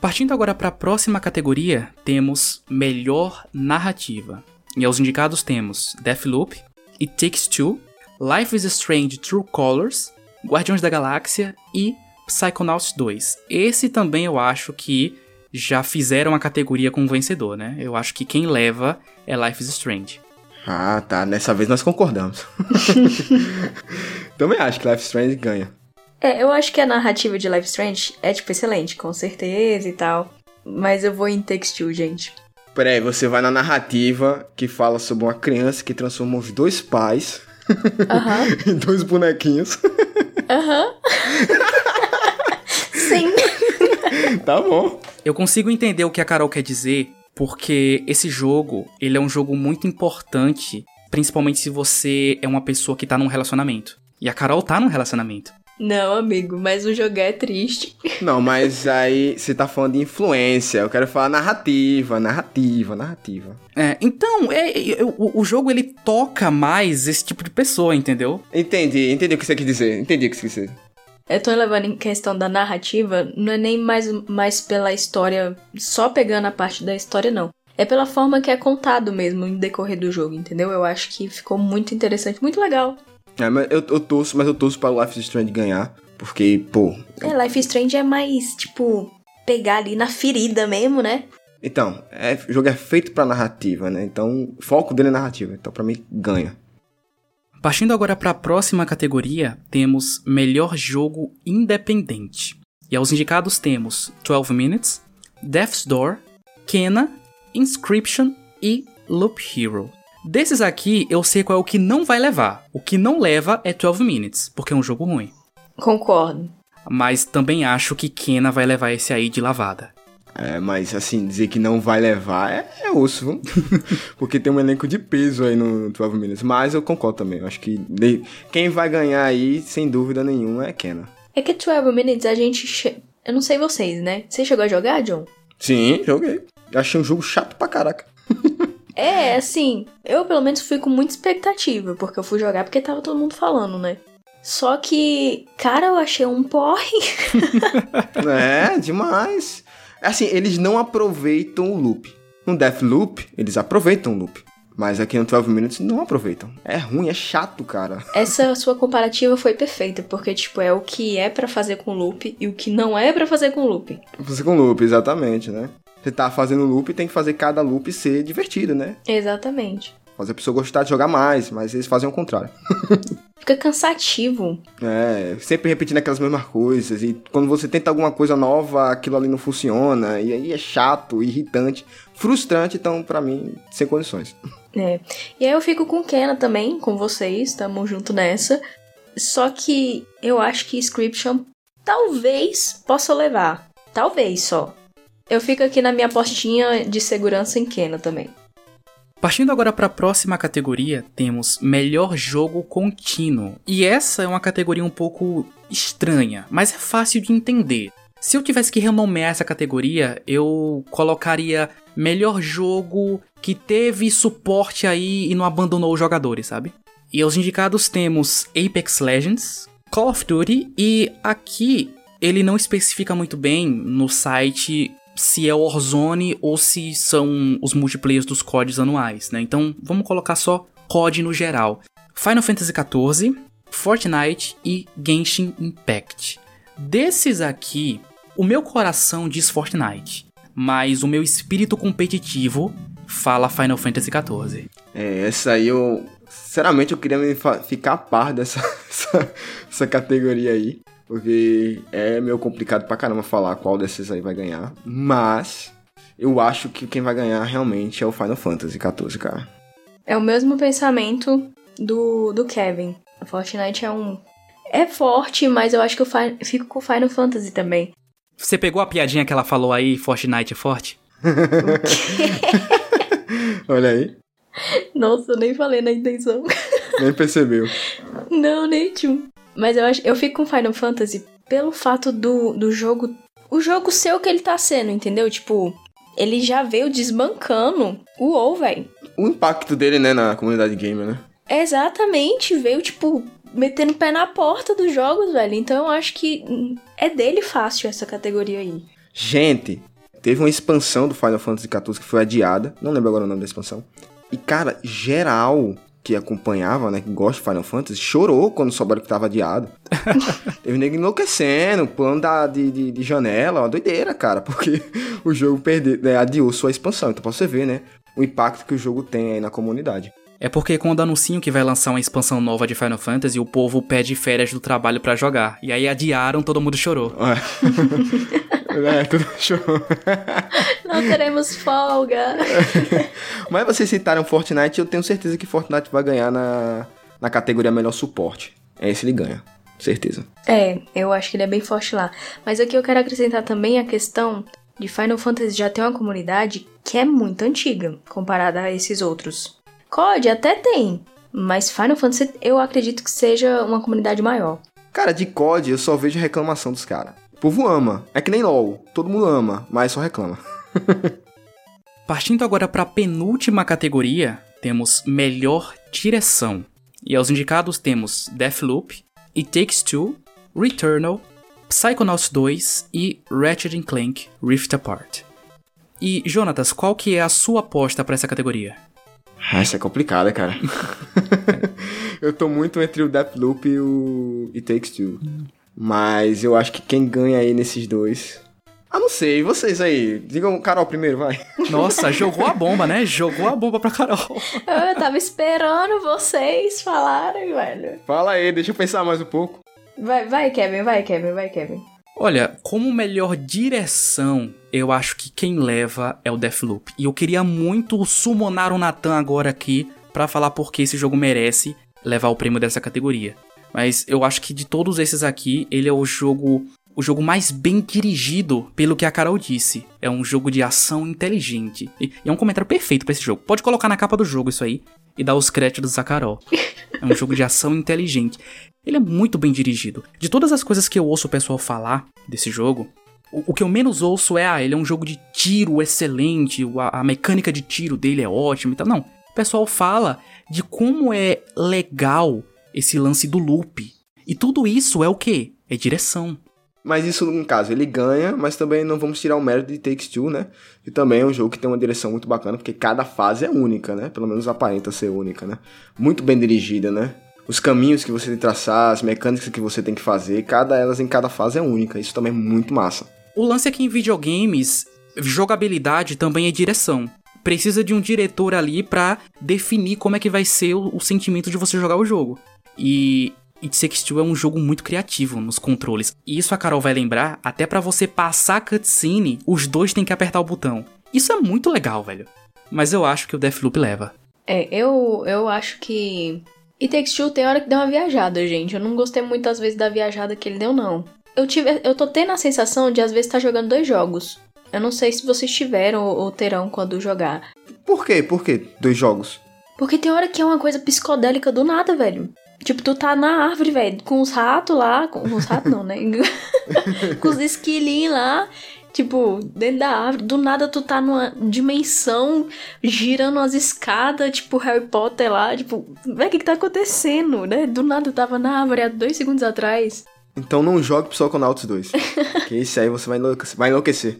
Partindo agora para a próxima categoria, temos Melhor Narrativa. E aos indicados temos Deathloop, It Takes Two, Life is Strange True Colors, Guardiões da Galáxia e Psychonauts 2. Esse também eu acho que já fizeram a categoria com vencedor, né? Eu acho que quem leva é Life is Strange. Ah, tá. Dessa vez nós concordamos. Também acho que Life is Strange ganha. É, eu acho que a narrativa de Life Strange é, tipo, excelente, com certeza e tal. Mas eu vou em Takes Two, gente. Peraí, você vai na narrativa que fala sobre uma criança que transforma os dois pais em dois bonequinhos. Aham. Sim. tá bom. Eu consigo entender o que a Carol quer dizer, porque esse jogo, ele é um jogo muito importante, principalmente se você é uma pessoa que tá num relacionamento. E a Carol tá num relacionamento. Não, amigo, mas o jogo é triste. Não, mas aí você tá falando de influência. Eu quero falar narrativa, narrativa, narrativa. É, então, é, é, o, o jogo ele toca mais esse tipo de pessoa, entendeu? Entendi, entendi o que você quis dizer. Entendi o que você quis dizer. Eu tô levando em questão da narrativa, não é nem mais, mais pela história, só pegando a parte da história, não. É pela forma que é contado mesmo em decorrer do jogo, entendeu? Eu acho que ficou muito interessante, muito legal. É, mas eu, eu torço, mas eu torço para o Life is Strange ganhar. Porque, pô. É, Life is Strange é mais, tipo, pegar ali na ferida mesmo, né? Então, é, o jogo é feito pra narrativa, né? Então, o foco dele é narrativa. Então, pra mim, ganha. Partindo agora para a próxima categoria, temos Melhor Jogo Independente. E aos indicados temos 12 Minutes, Death's Door, Kena, Inscription e Loop Hero. Desses aqui, eu sei qual é o que não vai levar. O que não leva é 12 Minutes, porque é um jogo ruim. Concordo. Mas também acho que Kena vai levar esse aí de lavada. É, mas assim, dizer que não vai levar é, é osso, viu? Porque tem um elenco de peso aí no 12 Minutes. Mas eu concordo também. Eu acho que de- quem vai ganhar aí, sem dúvida nenhuma, é Kena. É que 12 Minutes a gente. che- Eu não sei vocês, né? Você chegou a jogar, John? Sim, joguei. Achei um jogo chato pra caraca. É, assim, eu pelo menos fui com muita expectativa, porque eu fui jogar porque tava todo mundo falando, né? Só que, cara, eu achei um porre. É, demais. Assim, eles não aproveitam o loop. No Deathloop, eles aproveitam o loop. Mas aqui no 12 Minutes não aproveitam. É ruim, é chato, cara. Essa sua comparativa foi perfeita, porque, tipo, é o que é pra fazer com loop e o que não é pra fazer com loop. Você com loop, exatamente, né? Você tá fazendo loop tem que fazer cada loop ser divertido, né? Exatamente. Fazer a pessoa gostar de jogar mais, mas eles fazem o contrário. Fica cansativo. É, sempre repetindo aquelas mesmas coisas. E quando você tenta alguma coisa nova, aquilo ali não funciona. E aí é chato, irritante, frustrante. Então, pra mim, sem condições. É. E aí eu fico com Kena também, com vocês, tamo junto nessa. Só que eu acho que Inscription talvez possa levar. Talvez só. Eu fico aqui na minha postinha de segurança em Kena também. Partindo agora para a próxima categoria, temos Melhor Jogo Contínuo. E essa é uma categoria um pouco estranha, mas é fácil de entender. Se eu tivesse que renomear essa categoria, eu colocaria Melhor Jogo que teve suporte aí e não abandonou os jogadores, sabe? E os indicados temos Apex Legends, Call of Duty e aqui ele não especifica muito bem no site se é Warzone ou se são os multiplayers dos CODs anuais, né? Então vamos colocar só COD no geral. Final Fantasy XIV, Fortnite e Genshin Impact. Desses aqui, o meu coração diz Fortnite, mas o meu espírito competitivo fala Final Fantasy XIV. É, essa aí eu Sinceramente, eu queria ficar a par dessa essa, essa categoria aí. Porque é meio complicado pra caramba falar qual desses aí vai ganhar. Mas eu acho que quem vai ganhar realmente é o Final Fantasy XIV, cara. É o mesmo pensamento do, do Kevin. A Fortnite é um. É forte, mas eu acho que eu fico com o Final Fantasy também. Você pegou a piadinha que ela falou aí, Fortnite é forte? Olha aí. Nossa, eu nem falei na intenção. Nem percebeu. Não, nem tchum. Mas eu acho, eu fico com Final Fantasy pelo fato do, do jogo. O jogo ser o que ele tá sendo, entendeu? Tipo, ele já veio desbancando o WoW, velho. O impacto dele, né, na comunidade gamer, né? Exatamente, veio, tipo, metendo o pé na porta dos jogos, velho. Então eu acho que é dele fácil essa categoria aí. Gente, teve uma expansão do Final Fantasy XIV que foi adiada. Não lembro agora o nome da expansão. E, cara, geral que acompanhava, né, que gosta de Final Fantasy, chorou quando souberam que tava adiado. Teve nego enlouquecendo, pulando da, de, de, de, janela, uma doideira, cara, porque o jogo perdeu, né, adiou sua expansão. Então, pra você ver, né, o impacto que o jogo tem aí na comunidade. É porque quando anunciam que vai lançar uma expansão nova de Final Fantasy, o povo pede férias do trabalho para jogar. E aí adiaram, todo mundo chorou. É, é tudo chorou. Não teremos folga. Mas vocês citaram Fortnite, eu tenho certeza que Fortnite vai ganhar na, na categoria melhor suporte. Esse ele ganha, certeza. É, eu acho que ele é bem forte lá. Mas aqui eu quero acrescentar também a questão de Final Fantasy já ter uma comunidade que é muito antiga comparada a esses outros. COD até tem, mas Final Fantasy eu acredito que seja uma comunidade maior. Cara, de COD eu só vejo reclamação dos caras. O povo ama. É que nem LOL. Todo mundo ama, mas só reclama. Partindo agora para a penúltima categoria, temos Melhor Direção. E aos indicados temos Deathloop, It Takes Two, Returnal, Psychonauts 2 e Ratchet Clank Rift Apart. E Jonatas, qual que é a sua aposta para essa categoria? Ah, essa é complicada, cara. eu tô muito entre o Deathloop e o It Takes Two. Mas eu acho que quem ganha aí nesses dois. Ah, não sei, vocês aí. Digam Carol primeiro, vai. Nossa, jogou a bomba, né? Jogou a bomba pra Carol. Eu tava esperando vocês falarem, velho. Fala aí, deixa eu pensar mais um pouco. Vai, vai, Kevin, vai, Kevin, vai, Kevin. Olha, como melhor direção, eu acho que quem leva é o Deathloop. E eu queria muito summonar o Nathan agora aqui para falar por que esse jogo merece levar o prêmio dessa categoria. Mas eu acho que de todos esses aqui, ele é o jogo o jogo mais bem dirigido, pelo que a Carol disse. É um jogo de ação inteligente. E, e é um comentário perfeito para esse jogo. Pode colocar na capa do jogo isso aí e dar os créditos a Carol. É um jogo de ação inteligente. Ele é muito bem dirigido. De todas as coisas que eu ouço o pessoal falar desse jogo, o, o que eu menos ouço é, ah, ele é um jogo de tiro excelente, a, a mecânica de tiro dele é ótima e tal. Não. O pessoal fala de como é legal esse lance do loop. E tudo isso é o que? É direção. Mas isso, no caso, ele ganha, mas também não vamos tirar o mérito de Takes Two, né? E também é um jogo que tem uma direção muito bacana, porque cada fase é única, né? Pelo menos aparenta ser única, né? Muito bem dirigida, né? Os caminhos que você tem que traçar, as mecânicas que você tem que fazer, cada elas em cada fase é única. Isso também é muito massa. O lance é que em videogames, jogabilidade também é direção. Precisa de um diretor ali para definir como é que vai ser o, o sentimento de você jogar o jogo. E It Takes Two é um jogo muito criativo nos controles. E isso a Carol vai lembrar, até para você passar a cutscene, os dois têm que apertar o botão. Isso é muito legal, velho. Mas eu acho que o Deathloop leva. É, eu, eu acho que. It Takes Two tem hora que deu uma viajada, gente. Eu não gostei muitas vezes da viajada que ele deu, não. Eu, tive, eu tô tendo a sensação de às vezes estar tá jogando dois jogos. Eu não sei se vocês tiveram ou terão quando jogar. Por quê? Por quê? Dois jogos? Porque tem hora que é uma coisa psicodélica do nada, velho. Tipo, tu tá na árvore, velho, com os ratos lá. Com os ratos não, né? com os esquilinhos lá. Tipo, dentro da árvore. Do nada tu tá numa dimensão girando as escadas, tipo Harry Potter lá. Tipo, velho, o que que tá acontecendo, né? Do nada eu tava na árvore há dois segundos atrás. Então não jogue Psychonauts 2. que esse aí você vai enlouquecer. Vai enlouquecer.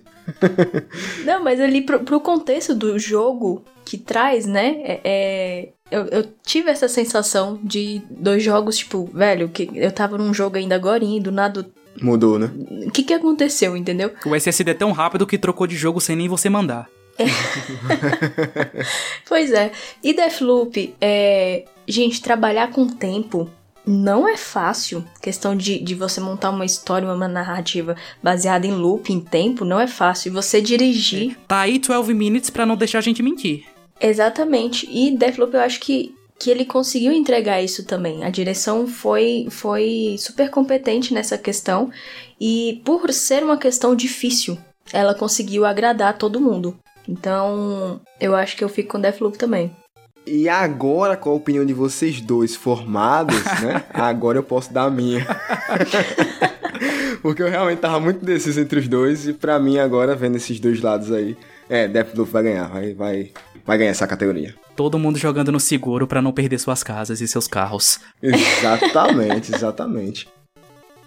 não, mas ali pro, pro contexto do jogo que traz, né? É, é eu, eu, tive essa sensação de dois jogos, tipo, velho, que eu tava num jogo ainda agora e do nada. Mudou, né? O que que aconteceu, entendeu? O SSD é tão rápido que trocou de jogo sem nem você mandar. pois é. E Deathloop, é... gente, trabalhar com tempo não é fácil. Questão de, de você montar uma história, uma narrativa baseada em loop, em tempo, não é fácil. E você dirigir. Tá aí 12 minutes pra não deixar a gente mentir. Exatamente. E Deathloop eu acho que, que ele conseguiu entregar isso também. A direção foi, foi super competente nessa questão. E por ser uma questão difícil, ela conseguiu agradar todo mundo. Então, eu acho que eu fico com Deathloop também. E agora, com a opinião de vocês dois formados, né? agora eu posso dar a minha. Porque eu realmente tava muito deciso entre os dois e para mim agora, vendo esses dois lados aí, é, Deathloop vai ganhar, vai, vai, vai ganhar essa categoria. Todo mundo jogando no seguro para não perder suas casas e seus carros. Exatamente, exatamente.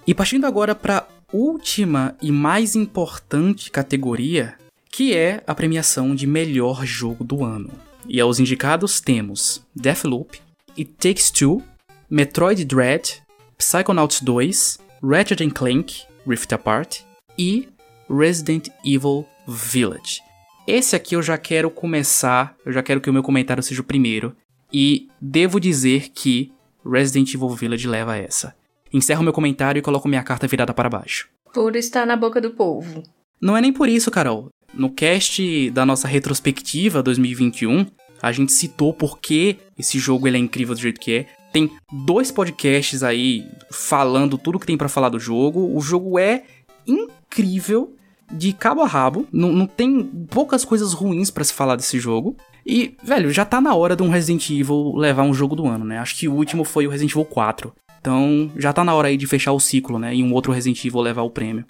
E partindo agora para última e mais importante categoria, que é a premiação de melhor jogo do ano. E aos indicados temos Deathloop, It Takes Two, Metroid Dread, Psychonauts 2, Ratchet Clank Rift Apart e Resident Evil Village. Esse aqui eu já quero começar, eu já quero que o meu comentário seja o primeiro, e devo dizer que Resident Evil Village leva essa. Encerro meu comentário e coloco minha carta virada para baixo. Por estar na boca do povo. Não é nem por isso, Carol. No cast da nossa retrospectiva 2021, a gente citou por que esse jogo ele é incrível do jeito que é. Tem dois podcasts aí falando tudo que tem para falar do jogo. O jogo é incrível de cabo a rabo. Não, não tem poucas coisas ruins para se falar desse jogo. E, velho, já tá na hora de um Resident Evil levar um jogo do ano, né? Acho que o último foi o Resident Evil 4. Então, já tá na hora aí de fechar o ciclo, né? E um outro Resident Evil levar o prêmio.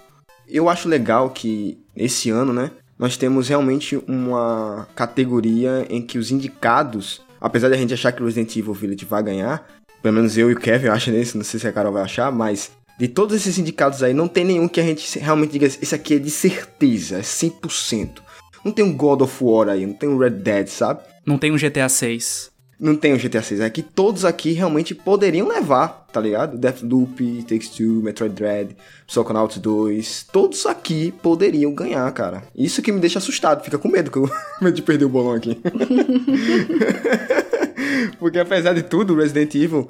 Eu acho legal que esse ano, né? nós temos realmente uma categoria em que os indicados, apesar de a gente achar que o Resident Evil Village vai ganhar, pelo menos eu e o Kevin acho nisso, não sei se a Carol vai achar, mas de todos esses indicados aí, não tem nenhum que a gente realmente diga, esse aqui é de certeza, é 100%. Não tem um God of War aí, não tem um Red Dead, sabe? Não tem um GTA 6 não tem o GTA 6. É que todos aqui realmente poderiam levar, tá ligado? Deathloop, Takes Two, Metroid Dread, Psychonauts 2. Todos aqui poderiam ganhar, cara. Isso que me deixa assustado. Fica com medo, que eu medo de perder o bolão aqui. Porque apesar de tudo, Resident Evil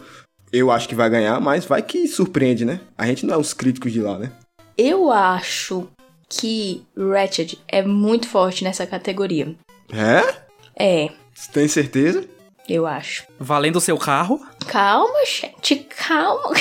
eu acho que vai ganhar, mas vai que surpreende, né? A gente não é os críticos de lá, né? Eu acho que Ratchet é muito forte nessa categoria. É? É. Você tem certeza? eu acho. Valendo o seu carro? Calma, gente, calma.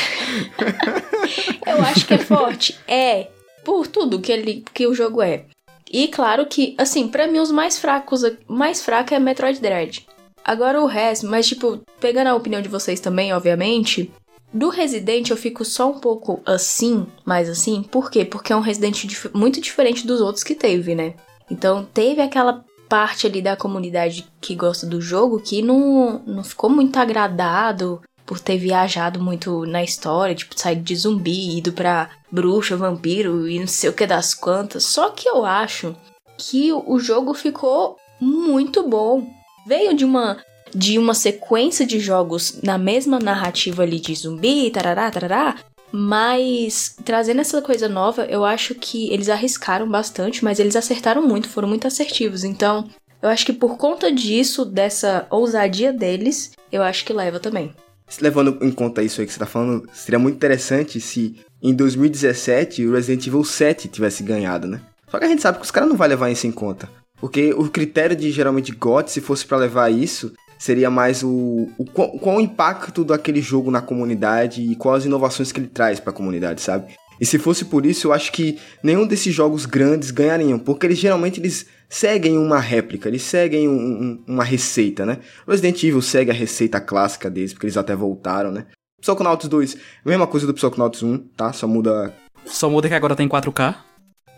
eu acho que é forte. É, por tudo que ele que o jogo é. E claro que, assim, para mim os mais fracos, mais fraco é Metroid Dread. Agora o resto, mas tipo, pegando a opinião de vocês também, obviamente, do Resident eu fico só um pouco assim, mais assim, por quê? Porque é um Resident dif muito diferente dos outros que teve, né? Então teve aquela parte ali da comunidade que gosta do jogo que não, não ficou muito agradado por ter viajado muito na história, tipo, saído de zumbi, ido pra bruxa, vampiro e não sei o que das quantas. Só que eu acho que o jogo ficou muito bom. Veio de uma de uma sequência de jogos na mesma narrativa ali de zumbi, tarará, tarará, mas trazendo essa coisa nova, eu acho que eles arriscaram bastante, mas eles acertaram muito, foram muito assertivos. Então, eu acho que por conta disso, dessa ousadia deles, eu acho que leva também. Levando em conta isso aí que você tá falando, seria muito interessante se em 2017 o Resident Evil 7 tivesse ganhado, né? Só que a gente sabe que os caras não vão levar isso em conta. Porque o critério de geralmente GOT, se fosse para levar isso, seria mais o, o qual, qual, o impacto daquele jogo na comunidade e quais as inovações que ele traz para a comunidade, sabe? E se fosse por isso, eu acho que nenhum desses jogos grandes ganhariam, porque eles geralmente eles seguem uma réplica, eles seguem um, um, uma receita, né? Resident Evil segue a receita clássica deles, porque eles até voltaram, né? Psychonauts 2, mesma coisa do Psychonauts 1, tá? Só muda... Só muda que agora tem 4K?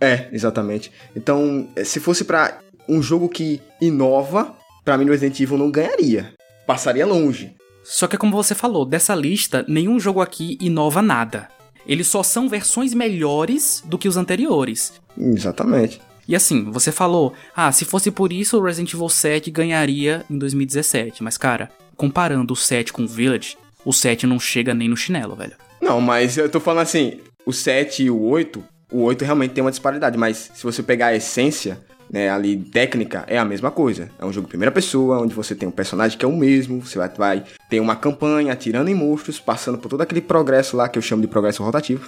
É, exatamente. Então, se fosse para um jogo que inova, para mim Resident Evil não ganharia. Passaria longe. Só que como você falou, dessa lista, nenhum jogo aqui inova nada. Eles só são versões melhores do que os anteriores. Exatamente. E assim, você falou, ah, se fosse por isso o Resident Evil 7 ganharia em 2017. Mas cara, comparando o 7 com o Village, o 7 não chega nem no chinelo, velho. Não, mas eu tô falando assim, o 7 e o 8, o 8 realmente tem uma disparidade, mas se você pegar a essência, né, ali técnica, é a mesma coisa. É um jogo primeira pessoa, onde você tem um personagem que é o mesmo, você vai, vai ter uma campanha atirando em monstros, passando por todo aquele progresso lá, que eu chamo de progresso rotativo,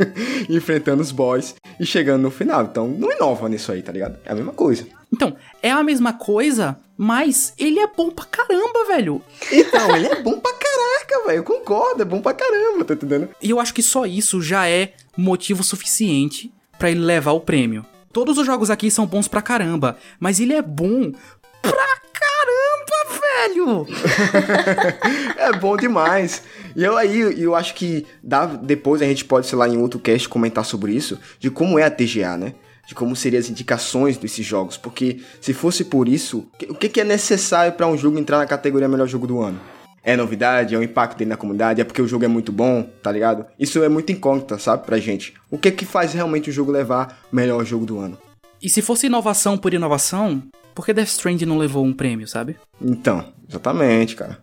enfrentando os boys e chegando no final. Então, não inova nisso aí, tá ligado? É a mesma coisa. Então, é a mesma coisa, mas ele é bom pra caramba, velho. Então, ele é bom pra caraca, velho. Eu concordo, é bom pra caramba, tá entendendo? E eu acho que só isso já é motivo suficiente para ele levar o prêmio. Todos os jogos aqui são bons pra caramba, mas ele é bom pra caramba, velho! é bom demais. E eu aí, eu acho que dá, depois a gente pode, sei lá, em outro cast comentar sobre isso, de como é a TGA, né? De como seriam as indicações desses jogos. Porque se fosse por isso, o que, que é necessário para um jogo entrar na categoria melhor jogo do ano? É novidade? É o impacto dele na comunidade? É porque o jogo é muito bom, tá ligado? Isso é muito incógnita, sabe, pra gente. O que que faz realmente o jogo levar melhor jogo do ano? E se fosse inovação por inovação, por que Death Stranding não levou um prêmio, sabe? Então, exatamente, cara.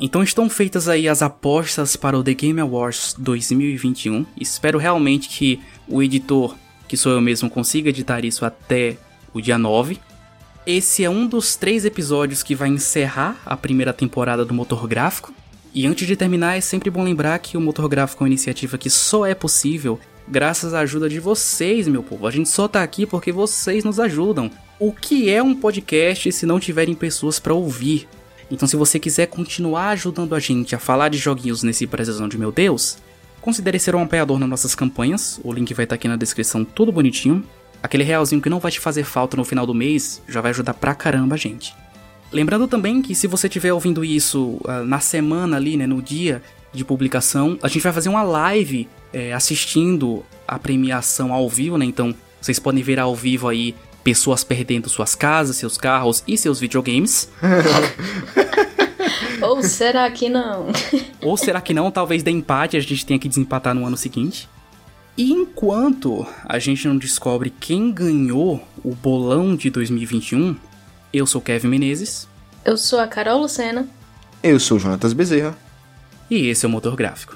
Então estão feitas aí as apostas para o The Game Awards 2021. Espero realmente que o editor, que sou eu mesmo, consiga editar isso até o dia 9. Esse é um dos três episódios que vai encerrar a primeira temporada do Motor Gráfico. E antes de terminar, é sempre bom lembrar que o Motor Gráfico é uma iniciativa que só é possível graças à ajuda de vocês, meu povo. A gente só tá aqui porque vocês nos ajudam. O que é um podcast se não tiverem pessoas para ouvir? Então, se você quiser continuar ajudando a gente a falar de joguinhos nesse Precisão de Meu Deus, considere ser um apoiador nas nossas campanhas. O link vai estar tá aqui na descrição, tudo bonitinho. Aquele realzinho que não vai te fazer falta no final do mês já vai ajudar pra caramba a gente. Lembrando também que se você estiver ouvindo isso uh, na semana ali, né, no dia de publicação, a gente vai fazer uma live é, assistindo a premiação ao vivo, né? Então vocês podem ver ao vivo aí pessoas perdendo suas casas, seus carros e seus videogames. Ou será que não? Ou será que não? Talvez dê empate, a gente tenha que desempatar no ano seguinte. E enquanto a gente não descobre quem ganhou o bolão de 2021, eu sou Kevin Menezes. Eu sou a Carol Lucena. Eu sou o Jonatas Bezerra. E esse é o Motor Gráfico.